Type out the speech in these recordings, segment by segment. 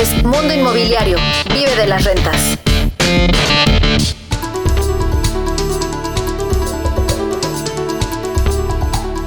es Mundo Inmobiliario. Vive de las rentas.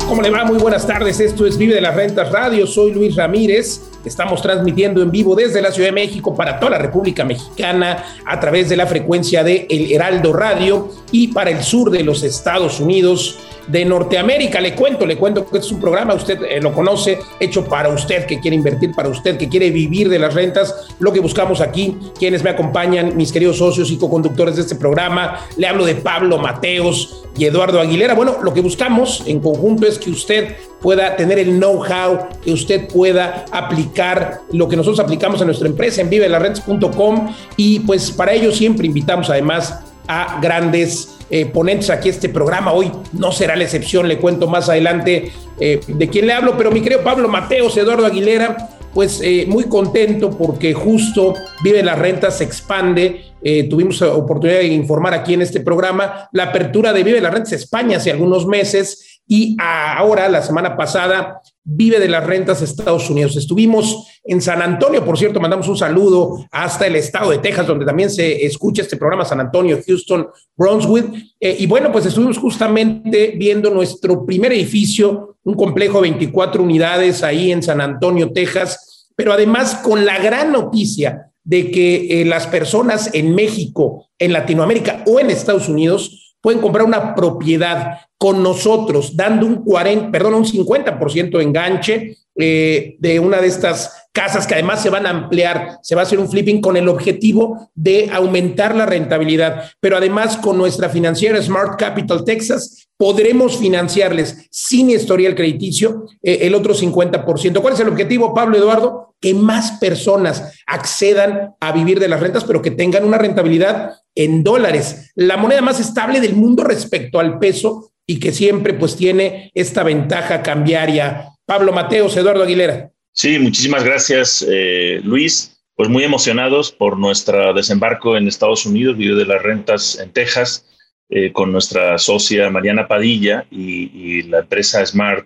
¿Cómo le va? Muy buenas tardes. Esto es Vive de las Rentas Radio. Soy Luis Ramírez. Estamos transmitiendo en vivo desde la Ciudad de México para toda la República Mexicana a través de la frecuencia de El Heraldo Radio y para el sur de los Estados Unidos de Norteamérica. Le cuento, le cuento que es un programa, usted eh, lo conoce, hecho para usted que quiere invertir, para usted que quiere vivir de las rentas. Lo que buscamos aquí, quienes me acompañan, mis queridos socios y co-conductores de este programa, le hablo de Pablo Mateos y Eduardo Aguilera. Bueno, lo que buscamos en conjunto es que usted pueda tener el know-how, que usted pueda aplicar lo que nosotros aplicamos en nuestra empresa en vivelarrentes.com y pues para ello siempre invitamos además a grandes eh, ponentes aquí este programa. Hoy no será la excepción, le cuento más adelante eh, de quién le hablo, pero mi querido Pablo Mateos, Eduardo Aguilera, pues eh, muy contento porque justo Vive la Renta se expande. tuvimos oportunidad de informar aquí en este programa la apertura de Vive la Renta España hace algunos meses y ahora, la semana pasada, vive de las rentas Estados Unidos. Estuvimos en San Antonio, por cierto, mandamos un saludo hasta el estado de Texas, donde también se escucha este programa, San Antonio, Houston, Brunswick. Eh, y bueno, pues estuvimos justamente viendo nuestro primer edificio, un complejo de 24 unidades ahí en San Antonio, Texas, pero además con la gran noticia de que eh, las personas en México, en Latinoamérica o en Estados Unidos pueden comprar una propiedad con nosotros, dando un 40, perdón, un 50% de enganche eh, de una de estas casas que además se van a ampliar, se va a hacer un flipping con el objetivo de aumentar la rentabilidad, pero además con nuestra financiera Smart Capital Texas podremos financiarles sin historial crediticio eh, el otro 50%. ¿Cuál es el objetivo, Pablo Eduardo? Que más personas accedan a vivir de las rentas, pero que tengan una rentabilidad en dólares, la moneda más estable del mundo respecto al peso y que siempre pues tiene esta ventaja cambiaria. Pablo Mateos, Eduardo Aguilera. Sí, muchísimas gracias, eh, Luis. Pues muy emocionados por nuestro desembarco en Estados Unidos, video de las rentas en Texas, eh, con nuestra socia Mariana Padilla y, la empresa Smart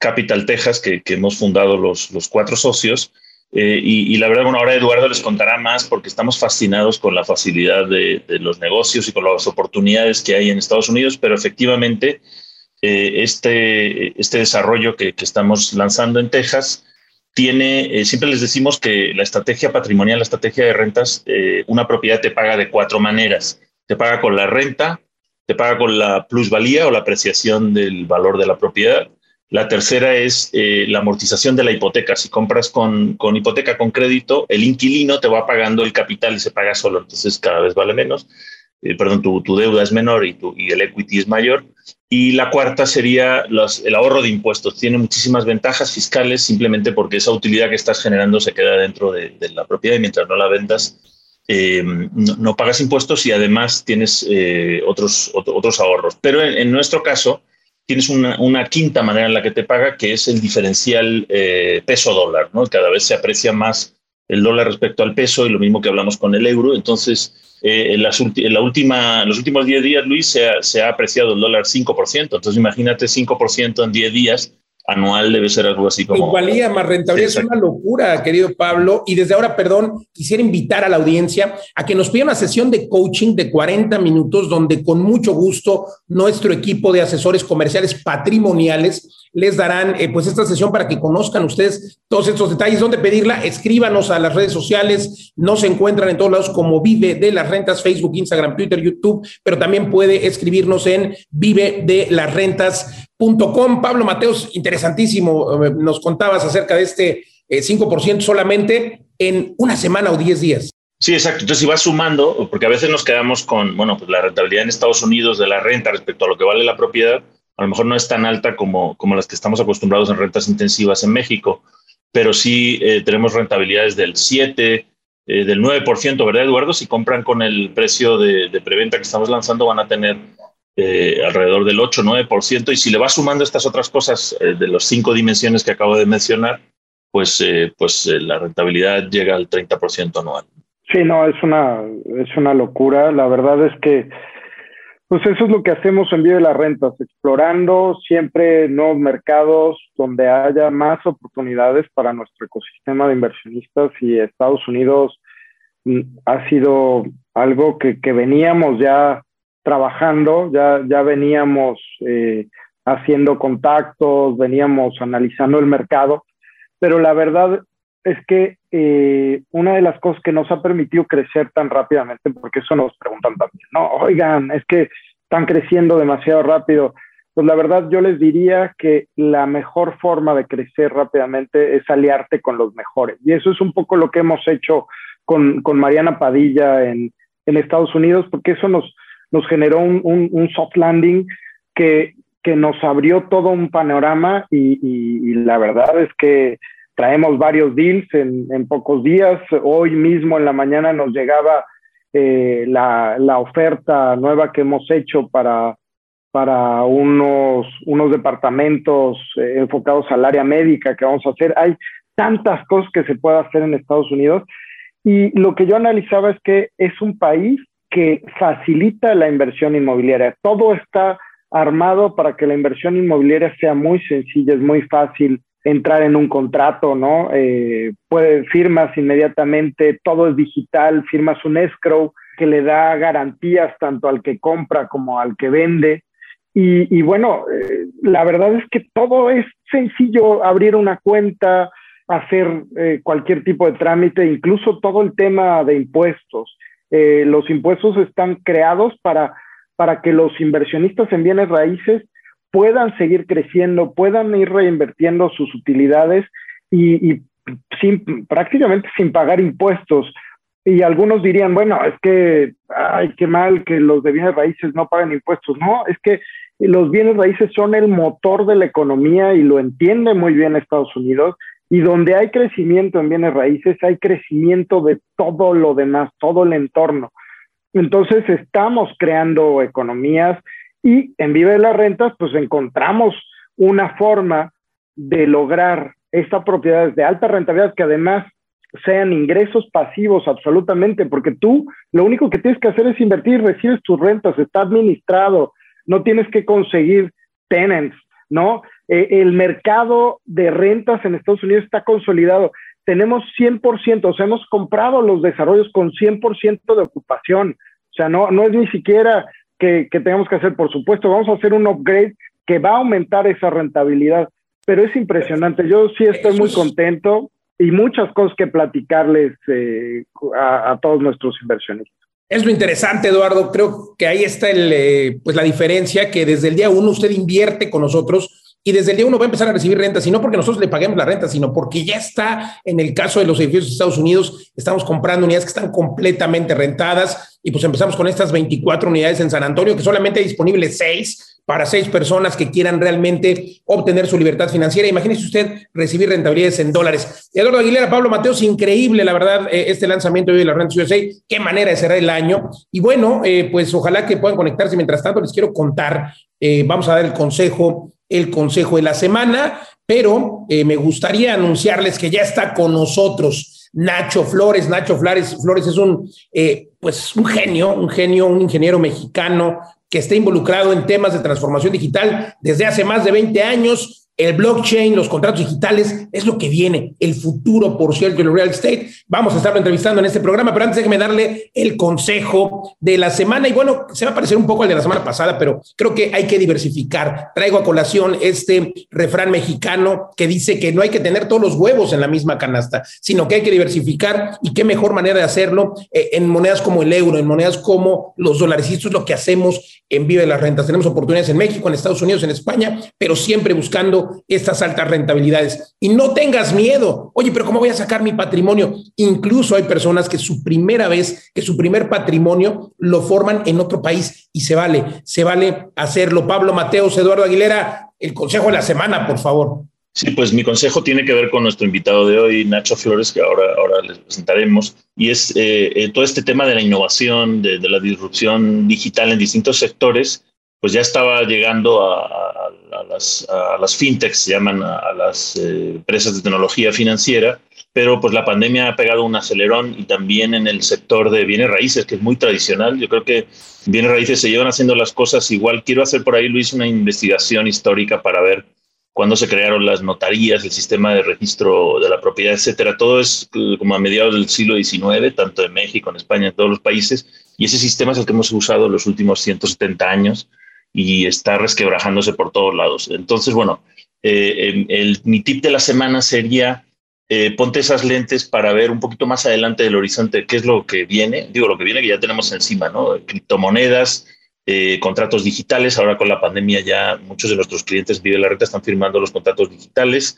Capital Texas, que, hemos fundado los, los cuatro socios. Eh, y, la verdad, bueno, ahora Eduardo les contará más porque estamos fascinados con la facilidad de, los negocios y con las oportunidades que hay en Estados Unidos, pero efectivamente este, este desarrollo que, estamos lanzando en Texas tiene, eh, siempre les decimos que la estrategia patrimonial, la estrategia de rentas, una propiedad te paga de cuatro maneras. Te paga con la renta, te paga con la plusvalía o la apreciación del valor de la propiedad la tercera es eh, la amortización de la hipoteca. Si compras con, con, hipoteca con crédito, el inquilino te va pagando el capital y se paga solo, entonces cada vez vale menos. Eh, perdón, tu, tu, deuda es menor y, tu, y el equity es mayor. Y la cuarta sería el ahorro de impuestos. Tiene muchísimas ventajas fiscales simplemente porque esa utilidad que estás generando se queda dentro de, la propiedad y mientras no la vendas, eh, no, pagas impuestos y además tienes otros, otros ahorros. Pero en nuestro caso, tienes una, quinta manera en la que te paga, que es el diferencial eh, peso-dólar, ¿no? Cada vez se aprecia más el dólar respecto al peso y lo mismo que hablamos con el euro. Entonces, eh, en, las en, la última, los últimos 10 días, Luis, se ha, se ha apreciado el dólar 5%. Entonces, imagínate 5% en 10 días anual debe ser algo así como... Valía más rentabilidad, es una locura, querido Pablo. Y desde ahora, perdón, quisiera invitar a la audiencia a que nos pida una sesión de coaching de 40 minutos donde con mucho gusto nuestro equipo de asesores comerciales patrimoniales les darán eh, pues esta sesión para que conozcan ustedes todos estos detalles. ¿Dónde pedirla? Escríbanos a las redes sociales. No se encuentran en todos lados como Vive de las Rentas, Facebook, Instagram, Twitter, YouTube, pero también puede escribirnos en Vive de las Rentas Com. Pablo Mateos, interesantísimo, eh, nos contabas acerca de este 5% eh, solamente en una semana o 10 días. Sí, exacto. Entonces, si vas sumando, porque a veces nos quedamos con, bueno, pues la rentabilidad en Estados Unidos de la renta respecto a lo que vale la propiedad, a lo mejor no es tan alta como, como las que estamos acostumbrados en rentas intensivas en México, pero sí eh, tenemos rentabilidades del 7, del 9%, ¿verdad, Eduardo? Si compran con el precio de preventa que estamos lanzando, van a tener eh, alrededor del 8-9%, y si le va sumando estas otras cosas eh, de las cinco dimensiones que acabo de mencionar, pues, eh, pues la rentabilidad llega al 30% anual. Sí, no, es una, es una locura. La verdad es que Pues eso es lo que hacemos en Vive de las Rentas, explorando siempre nuevos mercados donde haya más oportunidades para nuestro ecosistema de inversionistas y Estados Unidos mm, ha sido algo que veníamos ya trabajando, ya, ya veníamos eh, haciendo contactos, veníamos analizando el mercado, pero la verdad es que eh, una de las cosas que nos ha permitido crecer tan rápidamente, porque eso nos preguntan también, ¿no? Oigan, es que están creciendo demasiado rápido. Pues la verdad yo les diría que la mejor forma de crecer rápidamente es aliarte con los mejores. Y eso es un poco lo que hemos hecho con, con Mariana Padilla en, en, Estados Unidos, porque eso nos, nos generó un, un, un soft landing que, que, nos abrió todo un panorama y, y, y la verdad es que traemos varios deals en, en, pocos días. Hoy mismo en la mañana nos llegaba eh, la, la, oferta nueva que hemos hecho para, para unos, unos departamentos eh, enfocados al área médica que vamos a hacer. Hay tantas cosas que se puede hacer en Estados Unidos. Y lo que yo analizaba es que es un país que facilita la inversión inmobiliaria. Todo está armado para que la inversión inmobiliaria sea muy sencilla, es muy fácil entrar en un contrato, ¿no? Eh, puede, firmas inmediatamente, todo es digital, firmas un escrow que le da garantías tanto al que compra como al que vende. Y, bueno, eh, la verdad es que todo es sencillo, abrir una cuenta, hacer eh, cualquier tipo de trámite, incluso todo el tema de impuestos. Eh, los impuestos están creados para, para que los inversionistas en bienes raíces puedan seguir creciendo, puedan ir reinvirtiendo sus utilidades y, sin, prácticamente sin pagar impuestos. Y algunos dirían, bueno, es que, ay, qué mal que los de bienes raíces no pagan impuestos. No, es que los bienes raíces son el motor de la economía y lo entiende muy bien Estados Unidos. Y donde hay crecimiento en bienes raíces, hay crecimiento de todo lo demás, todo el entorno. Entonces estamos creando economías y en Vive de las Rentas, pues encontramos una forma de lograr estas propiedades de alta rentabilidad que además sean ingresos pasivos absolutamente, porque tú lo único que tienes que hacer es invertir, recibes tus rentas, está administrado, no tienes que conseguir tenants, ¿no? Eh, el mercado de rentas en Estados Unidos está consolidado. Tenemos 100%, o sea, hemos comprado los desarrollos con 100% de ocupación. O sea, no, no es ni siquiera que, que tengamos que hacer, por supuesto, vamos a hacer un upgrade que va a aumentar esa rentabilidad, pero es impresionante. Yo sí estoy muy contento y muchas cosas que platicarles eh, a, a, todos nuestros inversionistas. Es lo interesante, Eduardo. Creo que ahí está el, eh, pues la diferencia, que desde el día uno usted invierte con nosotros y desde el día uno va a empezar a recibir renta, y no porque nosotros le paguemos la renta, sino porque ya está en el caso de los edificios de Estados Unidos, estamos comprando unidades que están completamente rentadas y pues empezamos con estas 24 unidades en San Antonio, que solamente hay disponibles 6 para seis personas que quieran realmente obtener su libertad financiera. Imagínese usted recibir rentabilidades en dólares. Eduardo Aguilera, Pablo Mateos, increíble, la verdad, eh, este lanzamiento de la Renta USA. Qué manera de cerrar el año. Y bueno, eh, pues ojalá que puedan conectarse. Mientras tanto, les quiero contar, eh, vamos a dar el consejo el consejo de la semana, pero eh, me gustaría anunciarles que ya está con nosotros Nacho Flores. Nacho Flores, Flores es un, eh, pues un genio, un genio, un ingeniero mexicano que está involucrado en temas de transformación digital desde hace más de 20 años el blockchain, los contratos digitales, es lo que viene, el futuro, por cierto, del real estate. Vamos a estarlo entrevistando en este programa, pero antes déjeme darle el consejo de la semana. Y bueno, se va a parecer un poco al de la semana pasada, pero creo que hay que diversificar. Traigo a colación este refrán mexicano que dice que no hay que tener todos los huevos en la misma canasta, sino que hay que diversificar. Y qué mejor manera de hacerlo eh, en monedas como el euro, en monedas como los dólares. Y esto es lo que hacemos en Vive las Rentas. Tenemos oportunidades en México, en Estados Unidos, en España, pero siempre buscando estas altas rentabilidades. Y no tengas miedo. Oye, pero ¿cómo voy a sacar mi patrimonio? Incluso hay personas que su primera vez, que su primer patrimonio lo forman en otro país y se vale, se vale hacerlo. Pablo Mateos, Eduardo Aguilera, el consejo de la semana, por favor. Sí, pues mi consejo tiene que ver con nuestro invitado de hoy, Nacho Flores, que ahora, ahora les presentaremos, y es eh, eh, todo este tema de la innovación, de, de, la disrupción digital en distintos sectores pues ya estaba llegando a, las, a las, fintechs, se llaman a, las eh, empresas de tecnología financiera, pero pues la pandemia ha pegado un acelerón y también en el sector de bienes raíces, que es muy tradicional. Yo creo que bienes raíces se llevan haciendo las cosas igual. Quiero hacer por ahí, Luis, una investigación histórica para ver cuándo se crearon las notarías, el sistema de registro de la propiedad, etcétera. Todo es eh, como a mediados del siglo XIX, tanto en México, en España, en todos los países, y ese sistema es el que hemos usado los últimos 170 años y está resquebrajándose por todos lados. Entonces, bueno, eh, el, mi tip de la semana sería eh, ponte esas lentes para ver un poquito más adelante del horizonte qué es lo que viene. Digo, lo que viene que ya tenemos encima, ¿no? Criptomonedas, eh, contratos digitales. Ahora con la pandemia ya muchos de nuestros clientes Vive la Renta están firmando los contratos digitales.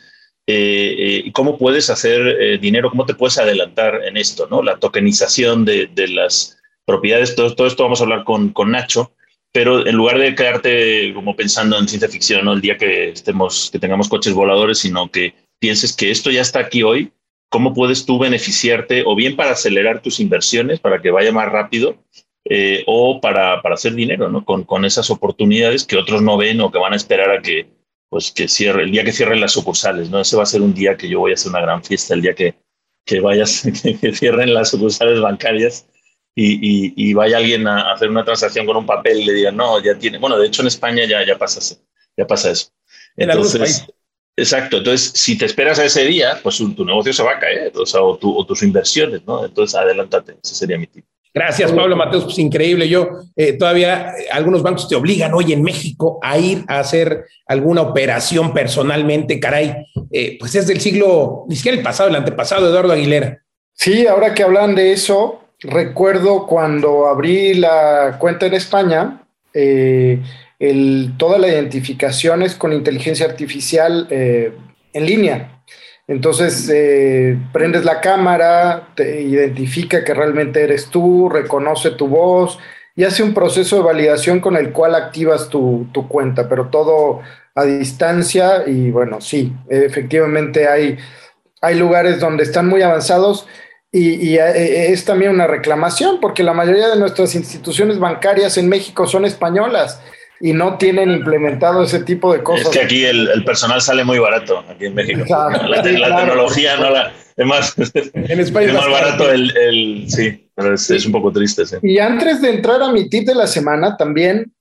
¿Y cómo puedes hacer dinero? ¿Cómo te puedes adelantar en esto? ¿no? La tokenización de, de las propiedades. Todo, todo, esto vamos a hablar con, con Nacho pero en lugar de quedarte como pensando en ciencia ficción, ¿no? el día que estemos, que tengamos coches voladores, sino que pienses que esto ya está aquí hoy, ¿cómo puedes tú beneficiarte o bien para acelerar tus inversiones, para que vaya más rápido, eh, o para, para, hacer dinero, ¿no? Con, con, esas oportunidades que otros no ven o que van a esperar a que, pues, que cierre, el día que cierren las sucursales, ¿no? Ese va a ser un día que yo voy a hacer una gran fiesta, el día que, que vayas, que cierren las sucursales bancarias y, vaya alguien a hacer una transacción con un papel y le diga, no, ya tiene. Bueno, de hecho en España ya, ya, pasa, ya pasa eso. Entonces, exacto. Entonces, si te esperas a ese día, pues tu negocio se va a caer, o, o, tus inversiones, ¿no? Entonces, adelántate. Ese sería mi tip. Gracias, Pablo Mateos. Pues increíble. Yo eh, todavía eh, algunos bancos te obligan hoy en México a ir a hacer alguna operación personalmente. Caray, eh, pues es del siglo, ni siquiera el pasado, el antepasado, Eduardo Aguilera. Sí, ahora que hablan de eso, recuerdo cuando abrí la cuenta en España, eh, toda la identificación es con inteligencia artificial eh, en línea. Entonces, eh, prendes la cámara, te identifica que realmente eres tú, reconoce tu voz y hace un proceso de validación con el cual activas tu, tu cuenta, pero todo a distancia y bueno, sí, efectivamente hay, hay lugares donde están muy avanzados y, eh, eh, es también una reclamación, porque la mayoría de nuestras instituciones bancarias en México son españolas y no tienen implementado ese tipo de cosas. Es que aquí el, personal sale muy barato, aquí en México. la, tecnología no la... Es más, en España es más barato el, el, Sí, pero es, es, un poco triste. Sí. Y antes de entrar a mi tip de la semana, también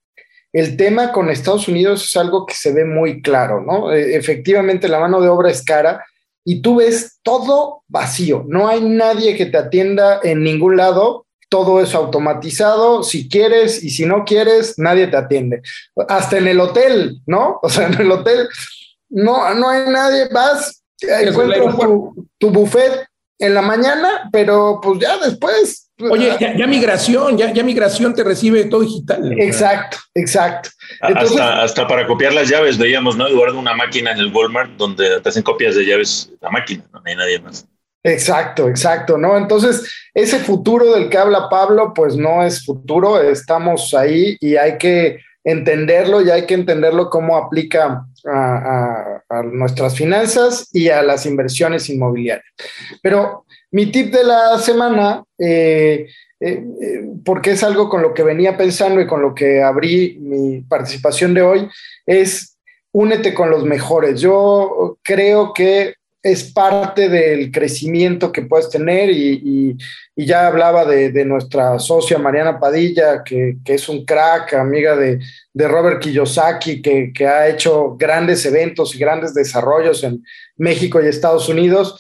el tema con Estados Unidos es algo que se ve muy claro, ¿no? E, efectivamente, la mano de obra es cara y tú ves todo vacío, no hay nadie que te atienda en ningún lado, todo es automatizado, si quieres y si no quieres, nadie te atiende. Hasta en el hotel, ¿no? O sea, en el hotel no, no hay nadie, vas, encuentras tu, tu buffet en la mañana, pero pues ya después Oye, ya, migración, ya, ya, migración te recibe todo digital. Exacto, exacto. hasta, hasta, para copiar las llaves veíamos, ¿no? De una máquina en el Walmart donde te hacen copias de llaves la máquina, no hay nadie más. Exacto, exacto, ¿no? Entonces, ese futuro del que habla Pablo, pues no es futuro, estamos ahí y hay que entenderlo y hay que entenderlo cómo aplica a, a nuestras finanzas y a las inversiones inmobiliarias. Pero mi tip de la semana, eh, eh, eh, porque es algo con lo que venía pensando y con lo que abrí mi participación de hoy, es únete con los mejores. Yo creo que es parte del crecimiento que puedes tener y, ya hablaba de, nuestra socia Mariana Padilla, que, es un crack, amiga de, Robert Kiyosaki, que, que, ha hecho grandes eventos y grandes desarrollos en México y Estados Unidos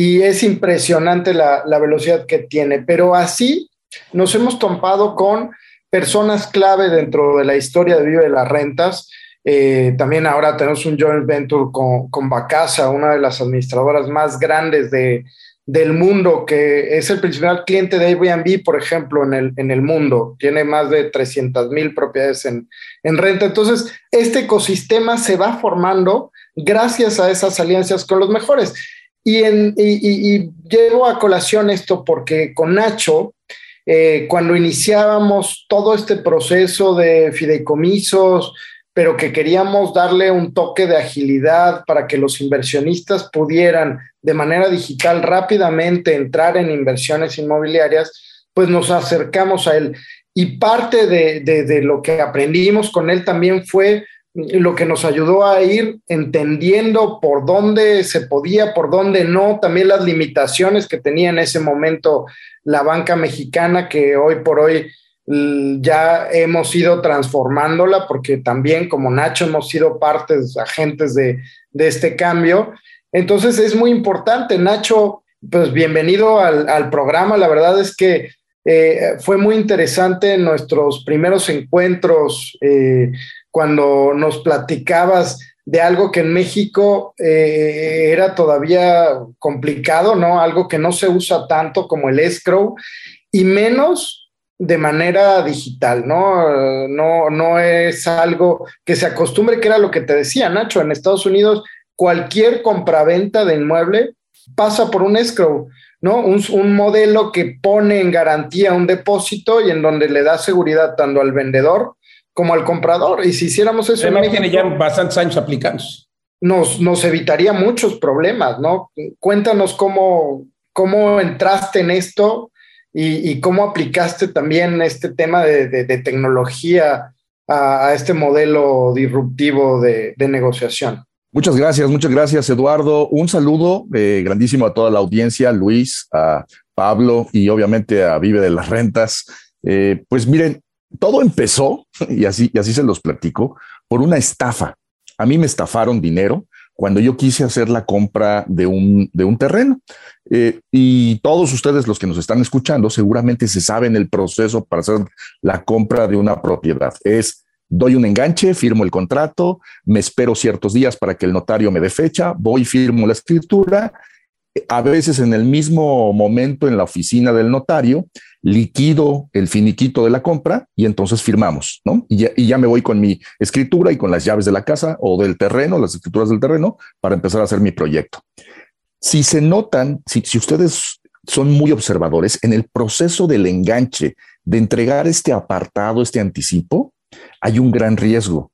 y es impresionante la, velocidad que tiene. Pero así nos hemos topado con personas clave dentro de la historia de Vive de las Rentas. Eh, también ahora tenemos un joint venture con, con Bacasa, una de las administradoras más grandes de, del mundo, que es el principal cliente de Airbnb, por ejemplo, en el, en el mundo. Tiene más de 300 mil propiedades en, en renta. Entonces, este ecosistema se va formando gracias a esas alianzas con los mejores. Y, llevo a colación esto porque con Nacho, eh, cuando iniciábamos todo este proceso de fideicomisos, pero que queríamos darle un toque de agilidad para que los inversionistas pudieran de manera digital rápidamente entrar en inversiones inmobiliarias, pues nos acercamos a él. Y parte de lo que aprendimos con él también fue lo que nos ayudó a ir entendiendo por dónde se podía, por dónde no, también las limitaciones que tenía en ese momento la banca mexicana, que hoy por hoy ya hemos ido transformándola, porque también como Nacho hemos sido partes, agentes de, este cambio. Entonces es muy importante, Nacho, pues bienvenido al, programa. La verdad es que eh, fue muy interesante nuestros primeros encuentros. Eh, cuando nos platicabas de algo que en México eh, era todavía complicado, ¿no? Algo que no se usa tanto como el escrow y menos de manera digital, ¿no? No, no es algo que se acostumbre, que era lo que te decía, Nacho, en Estados Unidos cualquier compraventa de inmueble pasa por un escrow, ¿no? Un, un, modelo que pone en garantía un depósito y en donde le da seguridad tanto al vendedor como al comprador. Y si hiciéramos eso en México, tiene ya bastantes años aplicándose. Nos, nos evitaría muchos problemas, ¿no? Cuéntanos cómo, cómo entraste en esto y, cómo aplicaste también este tema de, tecnología a, este modelo disruptivo de, negociación. Muchas gracias, muchas gracias, Eduardo. Un saludo eh, grandísimo a toda la audiencia, Luis, a Pablo y obviamente a Vive de las Rentas. Eh, pues miren, todo empezó, y así, y así se los platico, por una estafa. A mí me estafaron dinero cuando yo quise hacer la compra de un, de un terreno. Eh, y todos ustedes, los que nos están escuchando, seguramente se saben el proceso para hacer la compra de una propiedad. Es doy un enganche, firmo el contrato, me espero ciertos días para que el notario me dé fecha, voy, firmo la escritura a veces en el mismo momento en la oficina del notario, liquido el finiquito de la compra y entonces firmamos, ¿no? Y ya, me voy con mi escritura y con las llaves de la casa o del terreno, las escrituras del terreno, para empezar a hacer mi proyecto. Si se notan, si, si ustedes son muy observadores, en el proceso del enganche, de entregar este apartado, este anticipo, hay un gran riesgo.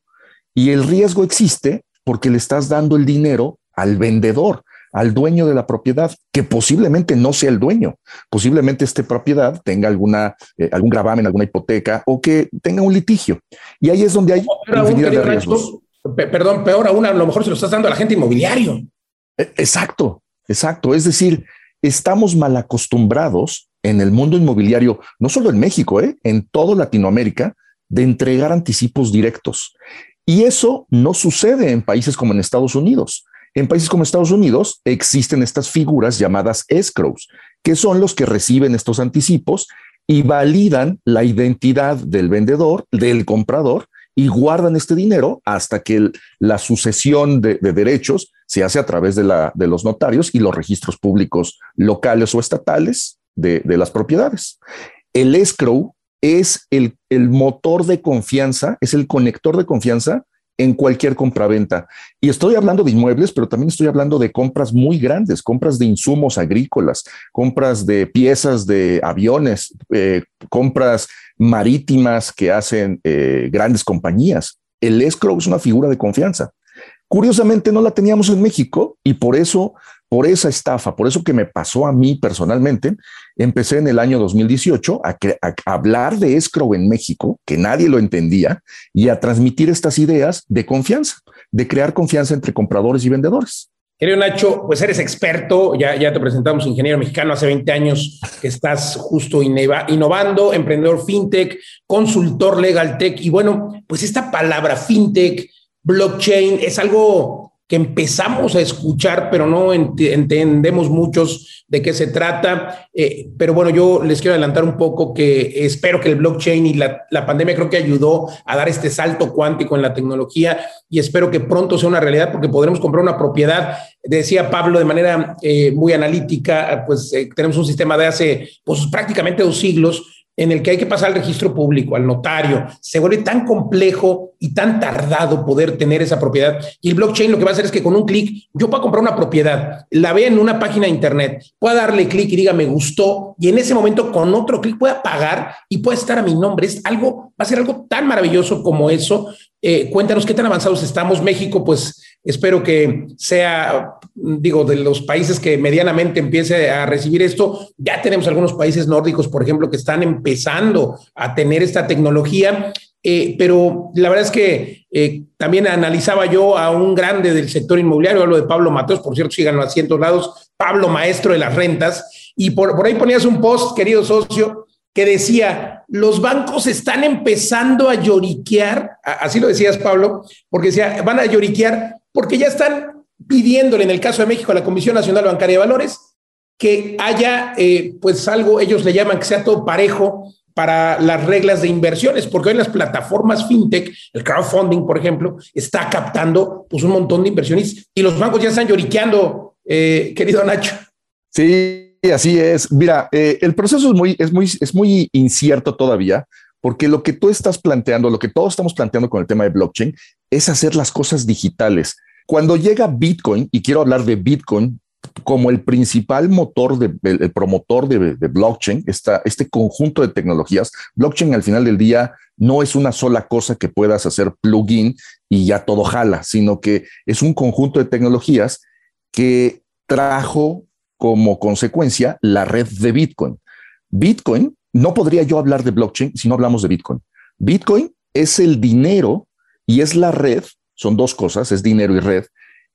Y el riesgo existe porque le estás dando el dinero al vendedor al dueño de la propiedad, que posiblemente no sea el dueño, posiblemente esta propiedad tenga alguna, eh, algún gravamen, alguna hipoteca o que tenga un litigio. Y ahí es donde hay infinidad de riesgos. Perdón, peor aún, a lo mejor se lo estás dando a la gente inmobiliario. E, exacto, exacto. Es decir, estamos mal acostumbrados en el mundo inmobiliario, no solo en México, ¿eh? en toda Latinoamérica, de entregar anticipos directos. Y eso no sucede en países como en Estados Unidos. En países como Estados Unidos existen estas figuras llamadas escrows, que son los que reciben estos anticipos y validan la identidad del vendedor, del comprador, y guardan este dinero hasta que la sucesión de, derechos se hace a través de, los notarios y los registros públicos locales o estatales de, las propiedades. El escrow es el, el motor de confianza, es el conector de confianza en cualquier compraventa. Y estoy hablando de inmuebles, pero también estoy hablando de compras muy grandes, compras de insumos agrícolas, compras de piezas de aviones, eh, compras marítimas que hacen eh, grandes compañías. El escrow es una figura de confianza. Curiosamente no la teníamos en México y por eso por esa estafa, por eso que me pasó a mí personalmente, empecé en el año 2018 a, hablar de escrow en México, que nadie lo entendía, y a transmitir estas ideas de confianza, de crear confianza entre compradores y vendedores. Querido Nacho, pues eres experto, ya, ya te presentamos ingeniero mexicano hace 20 años que estás justo innovando, emprendedor fintech, consultor legal tech y bueno, pues esta palabra fintech, blockchain es algo que empezamos a escuchar, pero no entendemos muchos de qué se trata. Eh, pero bueno, yo les quiero adelantar un poco que espero que el blockchain y la, pandemia creo que ayudó a dar este salto cuántico en la tecnología y espero que pronto sea una realidad porque podremos comprar una propiedad. Decía Pablo de manera eh, muy analítica, pues eh, tenemos un sistema de hace pues, prácticamente dos siglos en el que hay que pasar al registro público, al notario. Se vuelve tan complejo y tan tardado poder tener esa propiedad. Y el blockchain lo que va a hacer es que con un clic yo puedo comprar una propiedad, la ve en una página de internet, pueda darle clic y diga me gustó, y en ese momento con otro clic pueda pagar y pueda estar a mi nombre. Es algo, va a ser algo tan maravilloso como eso. Eh, cuéntanos qué tan avanzados estamos. México, pues espero que sea digo, de los países que medianamente empiece a recibir esto, ya tenemos algunos países nórdicos, por ejemplo, que están empezando a tener esta tecnología. Eh, pero la verdad es que eh, también analizaba yo a un grande del sector inmobiliario, hablo de Pablo Mateos, por cierto, síganlo a cientos lados, Pablo, maestro de las rentas, y por, por ahí ponías un post, querido socio, que decía, los bancos están empezando a lloriquear, así lo decías, Pablo, porque decía, van a lloriquear porque ya están pidiéndole, en el caso de México, a la Comisión Nacional Bancaria de Valores, que haya, eh, pues algo, ellos le llaman que sea todo parejo para las reglas de inversiones, porque hoy las plataformas fintech, el crowdfunding, por ejemplo, está captando pues un montón de inversiones y los bancos ya están lloriqueando, eh, querido Nacho. Sí, así es. Mira, eh, el proceso es muy, es, muy, es muy incierto todavía, porque lo que tú estás planteando, lo que todos estamos planteando con el tema de blockchain, es hacer las cosas digitales. Cuando llega Bitcoin, y quiero hablar de Bitcoin como el principal motor, de, el, promotor de, blockchain, este conjunto de tecnologías, blockchain al final del día no es una sola cosa que puedas hacer plugin y ya todo jala, sino que es un conjunto de tecnologías que trajo como consecuencia la red de Bitcoin. Bitcoin, no podría yo hablar de blockchain si no hablamos de Bitcoin. Bitcoin es el dinero y es la red, son dos cosas, es dinero y red,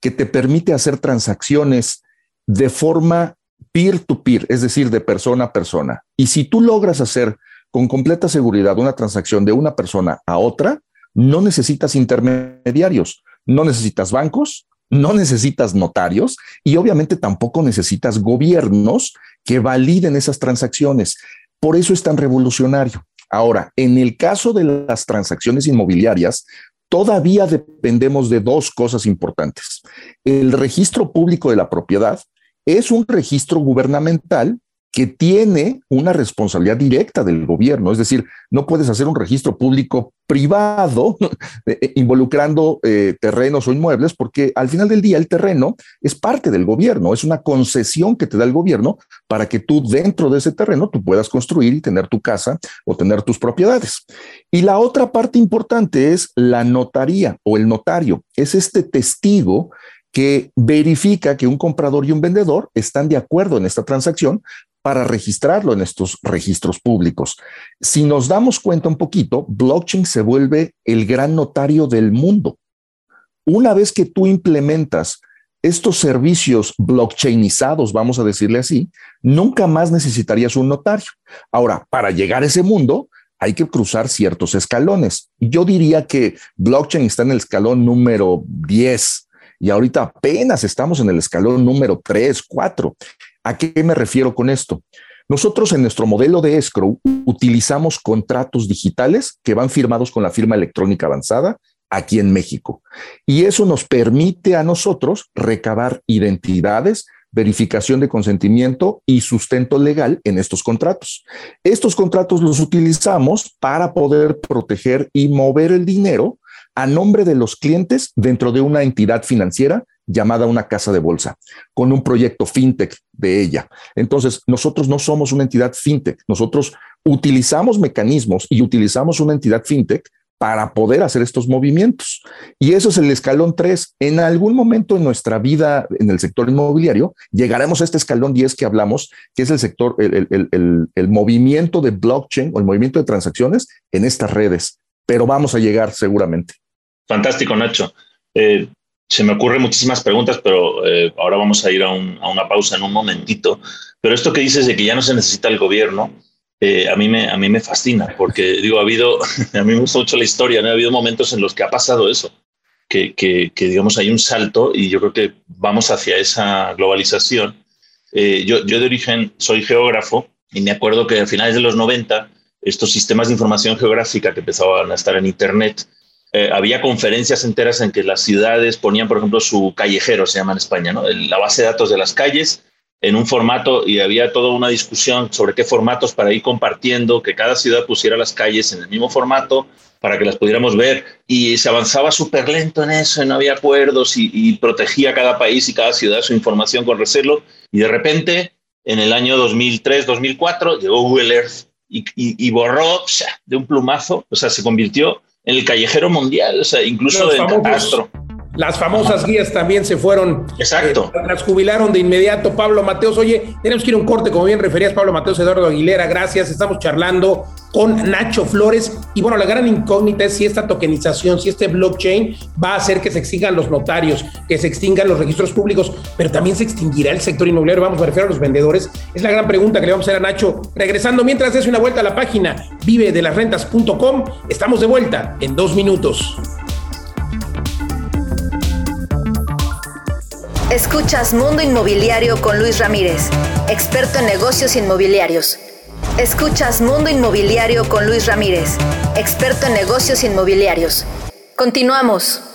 que te permite hacer transacciones de forma peer-to-peer, es decir, de persona a persona. Y si tú logras hacer con completa seguridad una transacción de una persona a otra, no necesitas intermediarios, no necesitas bancos, no necesitas notarios y obviamente tampoco necesitas gobiernos que validen esas transacciones. Por eso es tan revolucionario. Ahora, en el caso de las transacciones inmobiliarias, todavía dependemos de dos cosas importantes. El registro público de la propiedad es un registro gubernamental que tiene una responsabilidad directa del gobierno, es decir, no puedes hacer un registro público privado eh, eh, involucrando eh, terrenos o inmuebles, porque al final del día el terreno es parte del gobierno, es una concesión que te da el gobierno para que tú dentro de ese terreno tú puedas construir y tener tu casa o tener tus propiedades. Y la otra parte importante es la notaría o el notario, es este testigo que verifica que un comprador y un vendedor están de acuerdo en esta transacción para registrarlo en estos registros públicos. Si nos damos cuenta un poquito, blockchain se vuelve el gran notario del mundo. Una vez que tú implementas estos servicios blockchainizados, vamos a decirle así, nunca más necesitarías un notario. Ahora, para llegar a ese mundo, hay que cruzar ciertos escalones. Yo diría que blockchain está en el escalón número 10 y ahorita apenas estamos en el escalón número 3, 4. ¿A qué me refiero con esto? Nosotros en nuestro modelo de escrow utilizamos contratos digitales que van firmados con la firma electrónica avanzada aquí en México. Y eso nos permite a nosotros recabar identidades, verificación de consentimiento y sustento legal en estos contratos. Estos contratos los utilizamos para poder proteger y mover el dinero a nombre de los clientes dentro de una entidad financiera llamada una casa de bolsa, con un proyecto fintech de ella. Entonces, nosotros no somos una entidad fintech, nosotros utilizamos mecanismos y utilizamos una entidad fintech para poder hacer estos movimientos. Y eso es el escalón 3. En algún momento en nuestra vida en el sector inmobiliario, llegaremos a este escalón 10 que hablamos, que es el sector, el, movimiento de blockchain o el movimiento de transacciones en estas redes. Pero vamos a llegar seguramente. Fantástico, Nacho. Eh, se me ocurren muchísimas preguntas, pero eh, ahora vamos a ir a, una pausa en un momentito. Pero esto que dices de que ya no se necesita el gobierno, eh, a, mí me, a mí me fascina, porque digo, ha habido, a mí me gusta mucho la historia, ¿no? ha habido momentos en los que ha pasado eso, que, que, digamos hay un salto y yo creo que vamos hacia esa globalización. yo, yo de origen soy geógrafo y me acuerdo que a finales de los 90 estos sistemas de información geográfica que empezaban a estar en Internet, eh, había conferencias enteras en que las ciudades ponían, por ejemplo, su callejero, se llama en España, la base de datos de las calles en un formato y había toda una discusión sobre qué formatos para ir compartiendo, que cada ciudad pusiera las calles en el mismo formato para que las pudiéramos ver. Y se avanzaba súper lento en eso, y no había acuerdos y, protegía cada país y cada ciudad su información con recelo. Y de repente en el año 2003-2004 llegó Google Earth y, y borró de un plumazo, o sea, se convirtió el callejero mundial, o sea, incluso de catastro. Las famosas guías también se fueron. Exacto. Eh, las jubilaron de inmediato. Pablo Mateos, oye, tenemos que ir a un corte, como bien referías, Pablo Mateos, Eduardo Aguilera, gracias. Estamos charlando con Nacho Flores. Y bueno, la gran incógnita es si esta tokenización, si este blockchain va a hacer que se extingan los notarios, que se extingan los registros públicos, pero también se extinguirá el sector inmobiliario. Vamos a referir a los vendedores. Es la gran pregunta que le vamos a hacer a Nacho. Regresando, mientras des una vuelta a la página vive de las rentas.com, estamos de vuelta en dos minutos. Escuchas Mundo Inmobiliario con Luis Ramírez, experto en negocios inmobiliarios. Escuchas Mundo Inmobiliario con Luis Ramírez, experto en negocios inmobiliarios. Continuamos.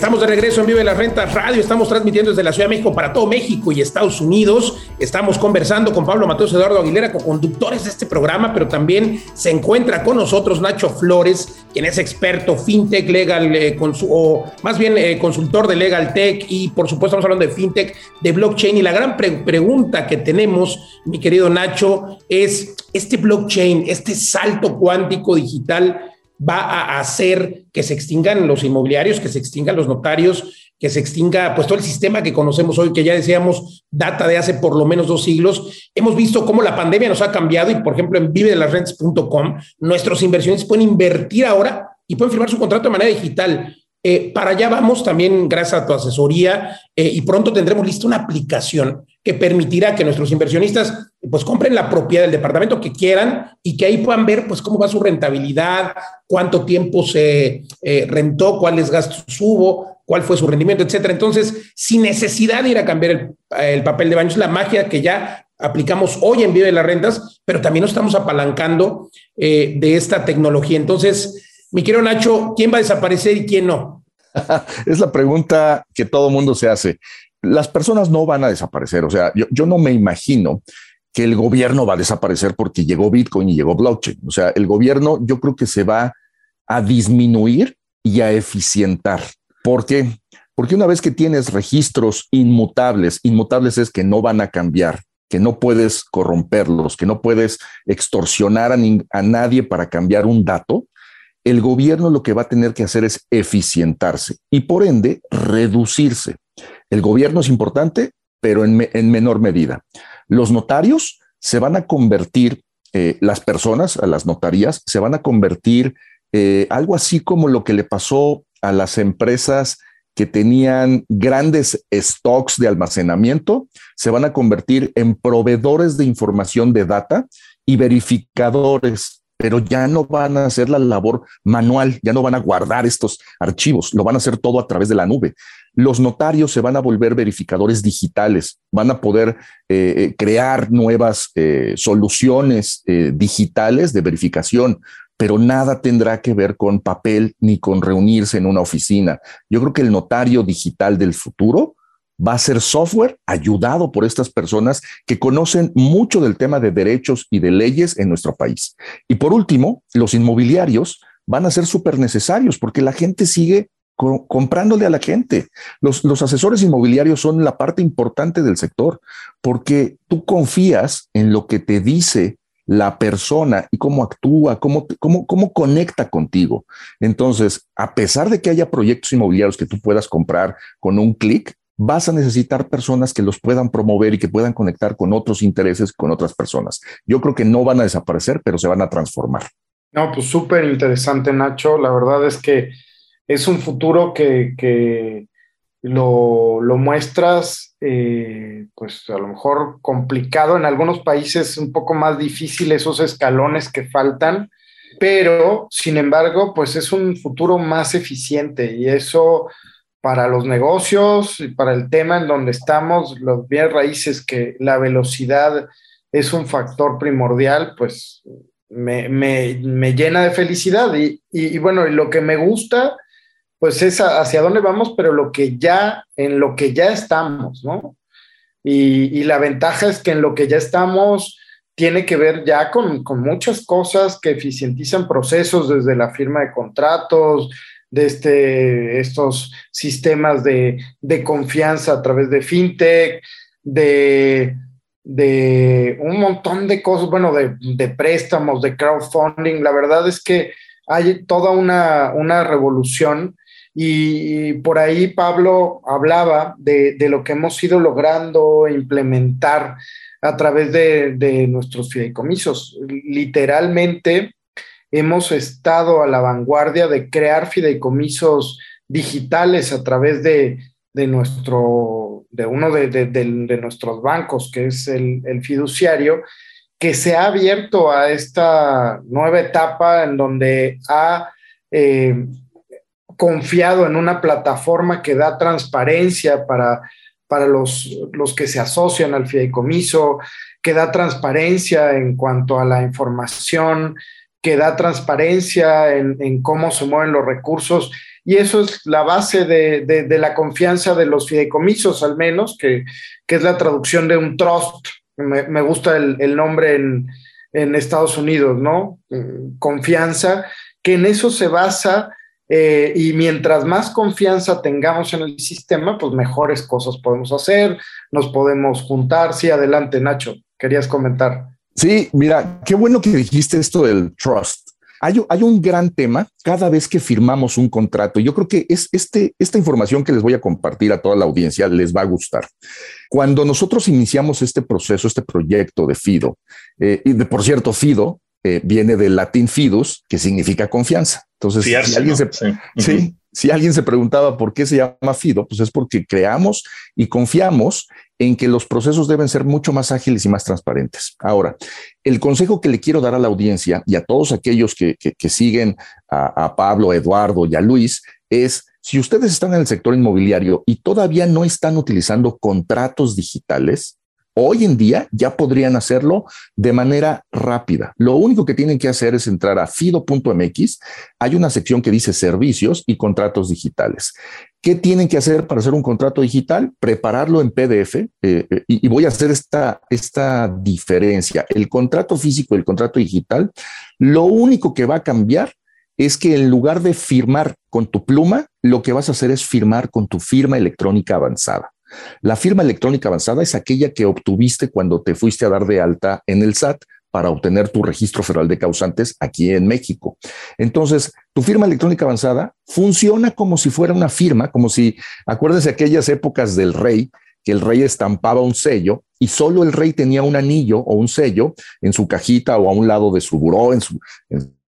Estamos de regreso en Vive las Rentas Radio. Estamos transmitiendo desde la Ciudad de México para todo México y Estados Unidos. Estamos conversando con Pablo Mateos Eduardo Aguilera, co-conductores de este programa, pero también se encuentra con nosotros Nacho Flores, quien es experto fintech, legal, eh, o más bien eh, consultor de legal tech y por supuesto estamos hablando de fintech, de blockchain. Y la gran pregunta que tenemos, mi querido Nacho, es este blockchain, este salto cuántico digital va a hacer que se extingan los inmobiliarios, que se extingan los notarios, que se extinga pues todo el sistema que conocemos hoy, que ya decíamos data de hace por lo menos dos siglos. Hemos visto cómo la pandemia nos ha cambiado y, por ejemplo, en vive de las rentas.com, nuestros inversionistas pueden invertir ahora y pueden firmar su contrato de manera digital. Eh, para allá vamos también gracias a tu asesoría eh, y pronto tendremos lista una aplicación que permitirá que nuestros inversionistas pues compren la propiedad del departamento que quieran y que ahí puedan ver pues cómo va su rentabilidad, cuánto tiempo se eh, rentó, cuáles gastos hubo, cuál fue su rendimiento, etcétera. Entonces, sin necesidad de ir a cambiar el, el papel de baño, es la magia que ya aplicamos hoy en Vive las Rentas, pero también nos estamos apalancando de esta tecnología. Entonces, mi querido Nacho, ¿quién va a desaparecer y quién no? es la pregunta que todo mundo se hace. Las personas no van a desaparecer. O sea, yo, no me imagino que el gobierno va a desaparecer porque llegó Bitcoin y llegó blockchain. O sea, el gobierno yo creo que se va a disminuir y a eficientar. ¿Por qué? Porque una vez que tienes registros inmutables, inmutables es que no van a cambiar, que no puedes corromperlos, que no puedes extorsionar a, a nadie para cambiar un dato, el gobierno lo que va a tener que hacer es eficientarse y por ende reducirse. El gobierno es importante, pero en, menor medida. Los notarios se van a convertir, eh, las personas, a las notarías, se van a convertir eh, algo así como lo que le pasó a las empresas que tenían grandes stocks de almacenamiento, se van a convertir en proveedores de información de data y verificadores pero ya no van a hacer la labor manual, ya no van a guardar estos archivos, lo van a hacer todo a través de la nube. Los notarios se van a volver verificadores digitales, van a poder eh, eh, crear nuevas eh, soluciones digitales de verificación, pero nada tendrá que ver con papel ni con reunirse en una oficina. Yo creo que el notario digital del futuro va a ser software ayudado por estas personas que conocen mucho del tema de derechos y de leyes en nuestro país. Y por último, los inmobiliarios van a ser súper necesarios porque la gente sigue comprándole a la gente. Los, los, asesores inmobiliarios son la parte importante del sector porque tú confías en lo que te dice la persona y cómo actúa, cómo, cómo, cómo conecta contigo. Entonces, a pesar de que haya proyectos inmobiliarios que tú puedas comprar con un clic, vas a necesitar personas que los puedan promover y que puedan conectar con otros intereses, con otras personas. Yo creo que no van a desaparecer, pero se van a transformar. No, pues súper interesante, Nacho. La verdad es que es un futuro que, lo, muestras, eh, pues a lo mejor complicado en algunos países, un poco más difícil esos escalones que faltan, pero sin embargo, pues es un futuro más eficiente y eso para los negocios y para el tema en donde estamos, los bienes raíces, que la velocidad es un factor primordial, pues me, llena de felicidad. Y, y, bueno, lo que me gusta, pues es hacia dónde vamos, pero lo que ya, en lo que ya estamos, ¿no? Y, la ventaja es que en lo que ya estamos tiene que ver ya con, con muchas cosas que eficientizan procesos desde la firma de contratos, de este, estos sistemas de, confianza a través de fintech, de, de un montón de cosas, bueno, de, préstamos, de crowdfunding. La verdad es que hay toda una, una revolución y por ahí Pablo hablaba de, de, lo que hemos ido logrando implementar a través de, de nuestros fideicomisos. Literalmente hemos estado a la vanguardia de crear fideicomisos digitales a través de, de nuestro, de uno de, de, nuestros bancos, que es el, fiduciario, que se ha abierto a esta nueva etapa en donde ha eh, confiado en una plataforma que da transparencia para, para los, los que se asocian al fideicomiso, que da transparencia en cuanto a la información, que da transparencia en, cómo se mueven los recursos. Y eso es la base de, la confianza de los fideicomisos, al menos, que, es la traducción de un trust. Me, gusta el, nombre en, Estados Unidos, ¿no? Confianza, que en eso se basa. Eh, y mientras más confianza tengamos en el sistema, pues mejores cosas podemos hacer, nos podemos juntar. Sí, adelante, Nacho, querías comentar. Sí, mira, qué bueno que dijiste esto del trust. Hay, hay, un gran tema cada vez que firmamos un contrato. Yo creo que es este, esta información que les voy a compartir a toda la audiencia les va a gustar. Cuando nosotros iniciamos este proceso, este proyecto de FIDO, eh, y de, por cierto, FIDO eh, viene del latín fidus, que significa confianza. Entonces, Fiarse, si alguien ¿no? se, sí. sí, si alguien se preguntaba por qué se llama FIDO, pues es porque creamos y confiamos en que los procesos deben ser mucho más ágiles y más transparentes. Ahora, el consejo que le quiero dar a la audiencia y a todos aquellos que, que, siguen a, a Pablo, a Eduardo y a Luis es, si ustedes están en el sector inmobiliario y todavía no están utilizando contratos digitales, Hoy en día ya podrían hacerlo de manera rápida. Lo único que tienen que hacer es entrar a fido.mx. Hay una sección que dice servicios y contratos digitales. ¿Qué tienen que hacer para hacer un contrato digital? Prepararlo en PDF eh, eh, y, voy a hacer esta, esta diferencia. El contrato físico y el contrato digital, lo único que va a cambiar es que en lugar de firmar con tu pluma, lo que vas a hacer es firmar con tu firma electrónica avanzada. La firma electrónica avanzada es aquella que obtuviste cuando te fuiste a dar de alta en el SAT para obtener tu registro federal de causantes aquí en México. Entonces, tu firma electrónica avanzada funciona como si fuera una firma, como si, acuérdense aquellas épocas del rey, que el rey estampaba un sello y solo el rey tenía un anillo o un sello en su cajita o a un lado de su buró, en su,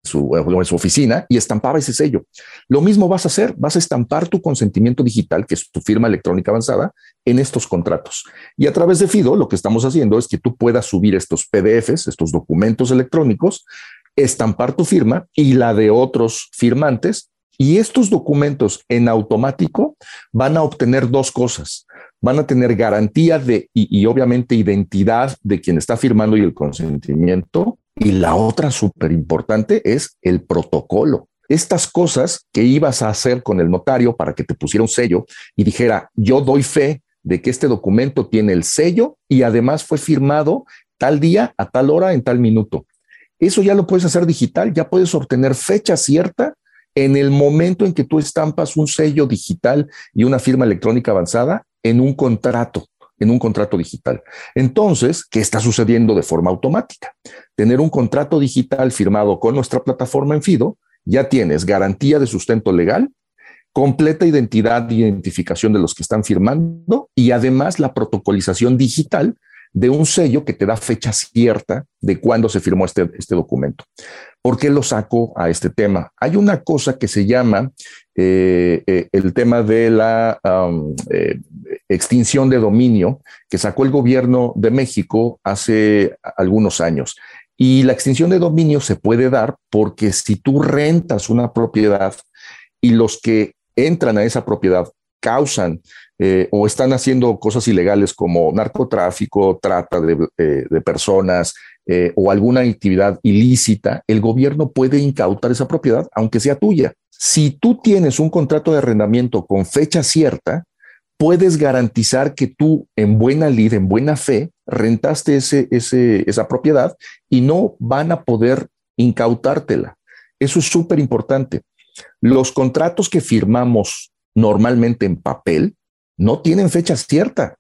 su, su oficina y estampaba ese sello. Lo mismo vas a hacer, vas a estampar tu consentimiento digital, que es tu firma electrónica avanzada, en estos contratos. Y a través de FIDO, lo que estamos haciendo es que tú puedas subir estos PDFs, estos documentos electrónicos, estampar tu firma y la de otros firmantes. Y estos documentos en automático van a obtener dos cosas. Van a tener garantía de y, y obviamente identidad de quien está firmando y el consentimiento y la otra súper importante es el protocolo. Estas cosas que ibas a hacer con el notario para que te pusiera un sello y dijera, yo doy fe de que este documento tiene el sello y además fue firmado tal día, a tal hora, en tal minuto. Eso ya lo puedes hacer digital, ya puedes obtener fecha cierta en el momento en que tú estampas un sello digital y una firma electrónica avanzada en un contrato en un contrato digital. Entonces, ¿qué está sucediendo de forma automática? Tener un contrato digital firmado con nuestra plataforma en FIDO, ya tienes garantía de sustento legal, completa identidad e identificación de los que están firmando y además la protocolización digital de un sello que te da fecha cierta de cuándo se firmó este, este documento. ¿Por qué lo saco a este tema? Hay una cosa que se llama eh, eh, el tema de la eh, extinción de dominio que sacó el gobierno de México hace algunos años. Y la extinción de dominio se puede dar porque si tú rentas una propiedad y los que entran a esa propiedad causan eh, o están haciendo cosas ilegales como narcotráfico, trata de, eh, personas eh, o alguna actividad ilícita, el gobierno puede incautar esa propiedad, aunque sea tuya. Si tú tienes un contrato de arrendamiento con fecha cierta, puedes garantizar que tú en buena lid, en buena fe, rentaste ese, esa propiedad y no van a poder incautártela. Eso es súper importante. Los contratos que firmamos normalmente en papel no tienen fecha cierta.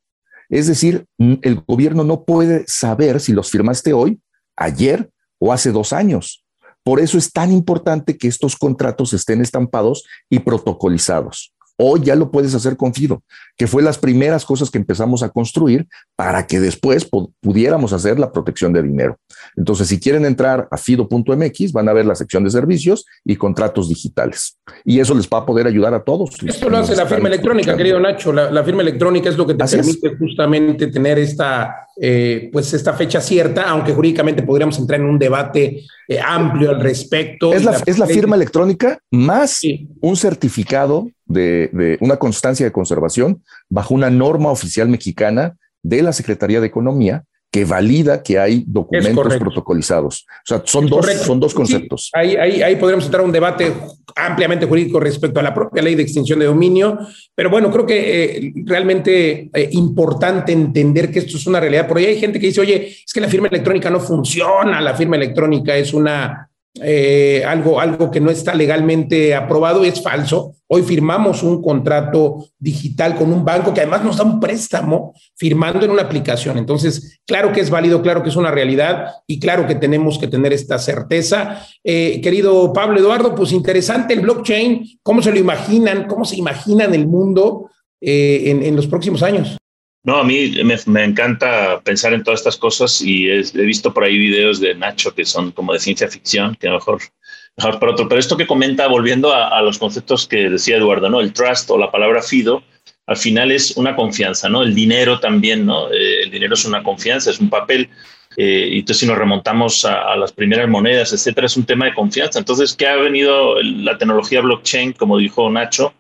Es decir, el gobierno no puede saber si los firmaste hoy, ayer o hace dos años, Por eso es tan importante que estos contratos estén estampados y protocolizados. Hoy ya lo puedes hacer con Fido, que fue las primeras cosas que empezamos a construir para que después pudiéramos hacer la protección de dinero. Entonces, si quieren entrar a fido.mx, van a ver la sección de servicios y contratos digitales. Y eso les va a poder ayudar a todos. Esto lo hace la firma electrónica, querido Nacho. La, firma electrónica es lo que te permite justamente tener esta, eh, pues esta fecha cierta, aunque jurídicamente podríamos entrar en un debate eh, amplio al respecto. Es la, es la firma electrónica más un certificado de, una constancia de conservación bajo una norma oficial mexicana de la Secretaría de Economía que valida que hay documentos protocolizados. O sea, son, dos, son dos conceptos. ahí, ahí, ahí podremos entrar a un debate ampliamente jurídico respecto a la propia ley de extinción de dominio, pero bueno, creo que eh, realmente eh, importante entender que esto es una realidad. Por ahí hay gente que dice, oye, es que la firma electrónica no funciona, la firma electrónica es una eh, algo, algo que no está legalmente aprobado, es falso. Hoy firmamos un contrato digital con un banco que además nos da un préstamo firmando en una aplicación. Entonces, claro que es válido, claro que es una realidad y claro que tenemos que tener esta certeza. Eh, querido Pablo Eduardo, pues interesante el blockchain, ¿cómo se lo imaginan? ¿Cómo se imaginan el mundo eh, en los próximos años? No, a mí me, encanta pensar en todas estas cosas y he, visto por ahí videos de Nacho que son como de ciencia ficción, que mejor, mejor para otro. Pero esto que comenta, volviendo a, los conceptos que decía Eduardo, ¿no? El trust o la palabra fido, al final es una confianza, ¿no? El dinero también, ¿no? Eh, el dinero es una confianza, es un papel. Eh, y entonces si nos remontamos a, a, las primeras monedas, etcétera, es un tema de confianza. Entonces, ¿qué ha venido la tecnología blockchain, como dijo Nacho?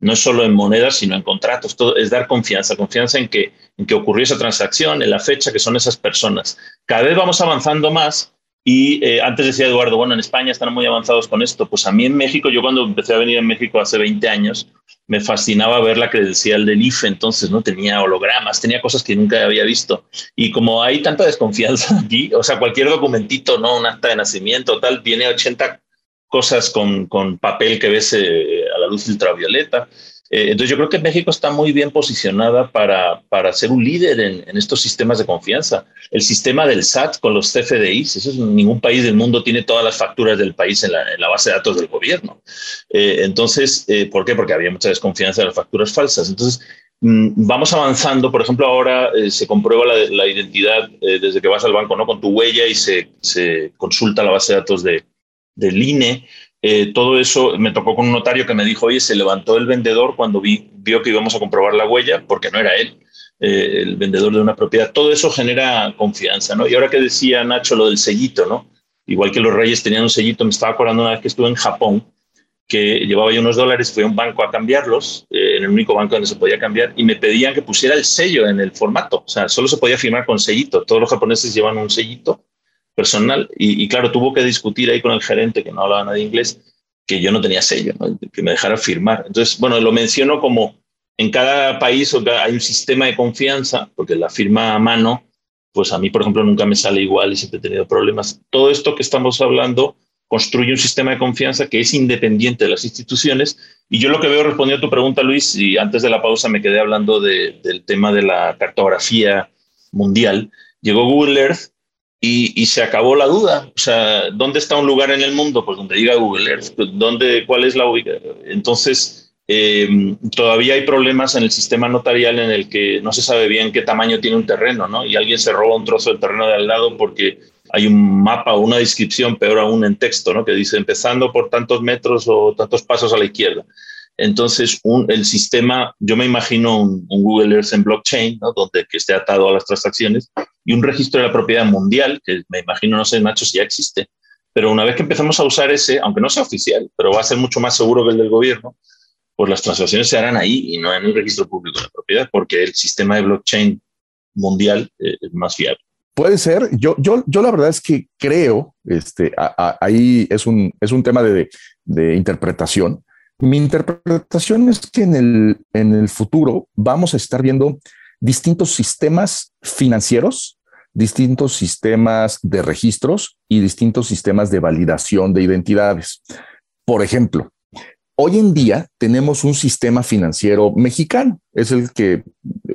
No solo en monedas, sino en contratos. Todo es dar confianza, confianza en que, en que ocurrió esa transacción, en la fecha, que son esas personas. Cada vez vamos avanzando más y eh, antes decía Eduardo, bueno, en España están muy avanzados con esto. Pues a mí en México, yo cuando empecé a venir a México hace 20 años, me fascinaba ver la credencial del IFE, entonces no tenía hologramas, tenía cosas que nunca había visto. Y como hay tanta desconfianza aquí, o sea, cualquier documentito, no un acta de nacimiento, tal, tiene 80 cosas con, con papel que ves eh, luz ultravioleta. Eh, entonces yo creo que México está muy bien posicionada para, para ser un líder en, estos sistemas de confianza. El sistema del SAT con los CFDIs, eso es, ningún país del mundo tiene todas las facturas del país en la, base de datos del gobierno. Eh, entonces, ¿por qué? Porque había mucha desconfianza de las facturas falsas. Entonces, mm, vamos avanzando. Por ejemplo, ahora se comprueba la, la identidad desde que vas al banco, ¿no? Con tu huella y se, se consulta la base de datos de, del INE. Eh, todo eso me tocó con un notario que me dijo, oye, se levantó el vendedor cuando vi, vio que íbamos a comprobar la huella, porque no era él, eh, el vendedor de una propiedad. Todo eso genera confianza, ¿no? Y ahora que decía Nacho lo del sellito, ¿no? Igual que los reyes tenían un sellito, me estaba acordando una vez que estuve en Japón, que llevaba yo unos dólares, fui a un banco a cambiarlos, eh, en el único banco donde se podía cambiar, y me pedían que pusiera el sello en el formato. O sea, solo se podía firmar con sellito. Todos los japoneses llevan un sellito personal. Y, claro, tuvo que discutir ahí con el gerente, que no hablaba nada de inglés, que yo no tenía sello, que me dejara firmar. Entonces, bueno, lo menciono como en cada país hay un sistema de confianza, porque la firma a mano, pues a mí, por ejemplo, nunca me sale igual y siempre he tenido problemas. Todo esto que estamos hablando construye un sistema de confianza que es independiente de las instituciones. Y yo lo que veo, respondiendo a tu pregunta, Luis, y antes de la pausa me quedé hablando del tema de la cartografía mundial, llegó Google Earth y, se acabó la duda. O sea, ¿dónde está un lugar en el mundo? Pues donde diga Google Earth. ¿Dónde, ¿Cuál es la ubicación? Entonces, em, todavía hay problemas en el sistema notarial en el que no se sabe bien qué tamaño tiene un terreno, ¿no? Y alguien se roba un trozo del terreno de al lado porque hay un mapa o una descripción, peor aún en texto, ¿no? Que dice empezando por tantos metros o tantos pasos a la izquierda. Entonces, el sistema, yo me imagino un, Google Earth en blockchain, ¿no? donde que esté atado a las transacciones, y un registro de la propiedad mundial, que me imagino, no sé, Nacho, si ya existe. Pero una vez que empezamos a usar ese, aunque no sea oficial, pero va a ser mucho más seguro que el del gobierno, pues las transacciones se harán ahí y no en un registro público de la propiedad, porque el sistema de blockchain mundial eh, es más fiable. Puede ser. Yo, yo, yo la verdad es que creo, este, ahí es un, es un tema de, de interpretación mi interpretación es que en el, en el futuro vamos a estar viendo distintos sistemas financieros, distintos sistemas de registros y distintos sistemas de validación de identidades. Por ejemplo, Hoy en día tenemos un sistema financiero mexicano, es el que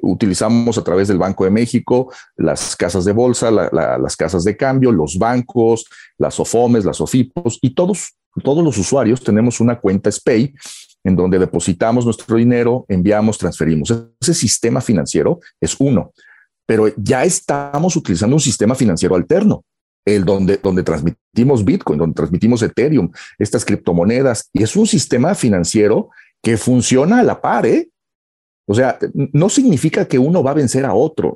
utilizamos a través del Banco de México, las casas de bolsa, las casas de cambio, los bancos, las OFOMES, las OFIPOS y todos, todos los usuarios tenemos una cuenta SPAY en donde depositamos nuestro dinero, enviamos, transferimos. Ese sistema financiero es uno, pero ya estamos utilizando un sistema financiero alterno el donde, donde transmitimos Bitcoin, donde transmitimos Ethereum, estas criptomonedas, y es un sistema financiero que funciona a la par, ¿eh? O sea, no significa que uno va a vencer a otro.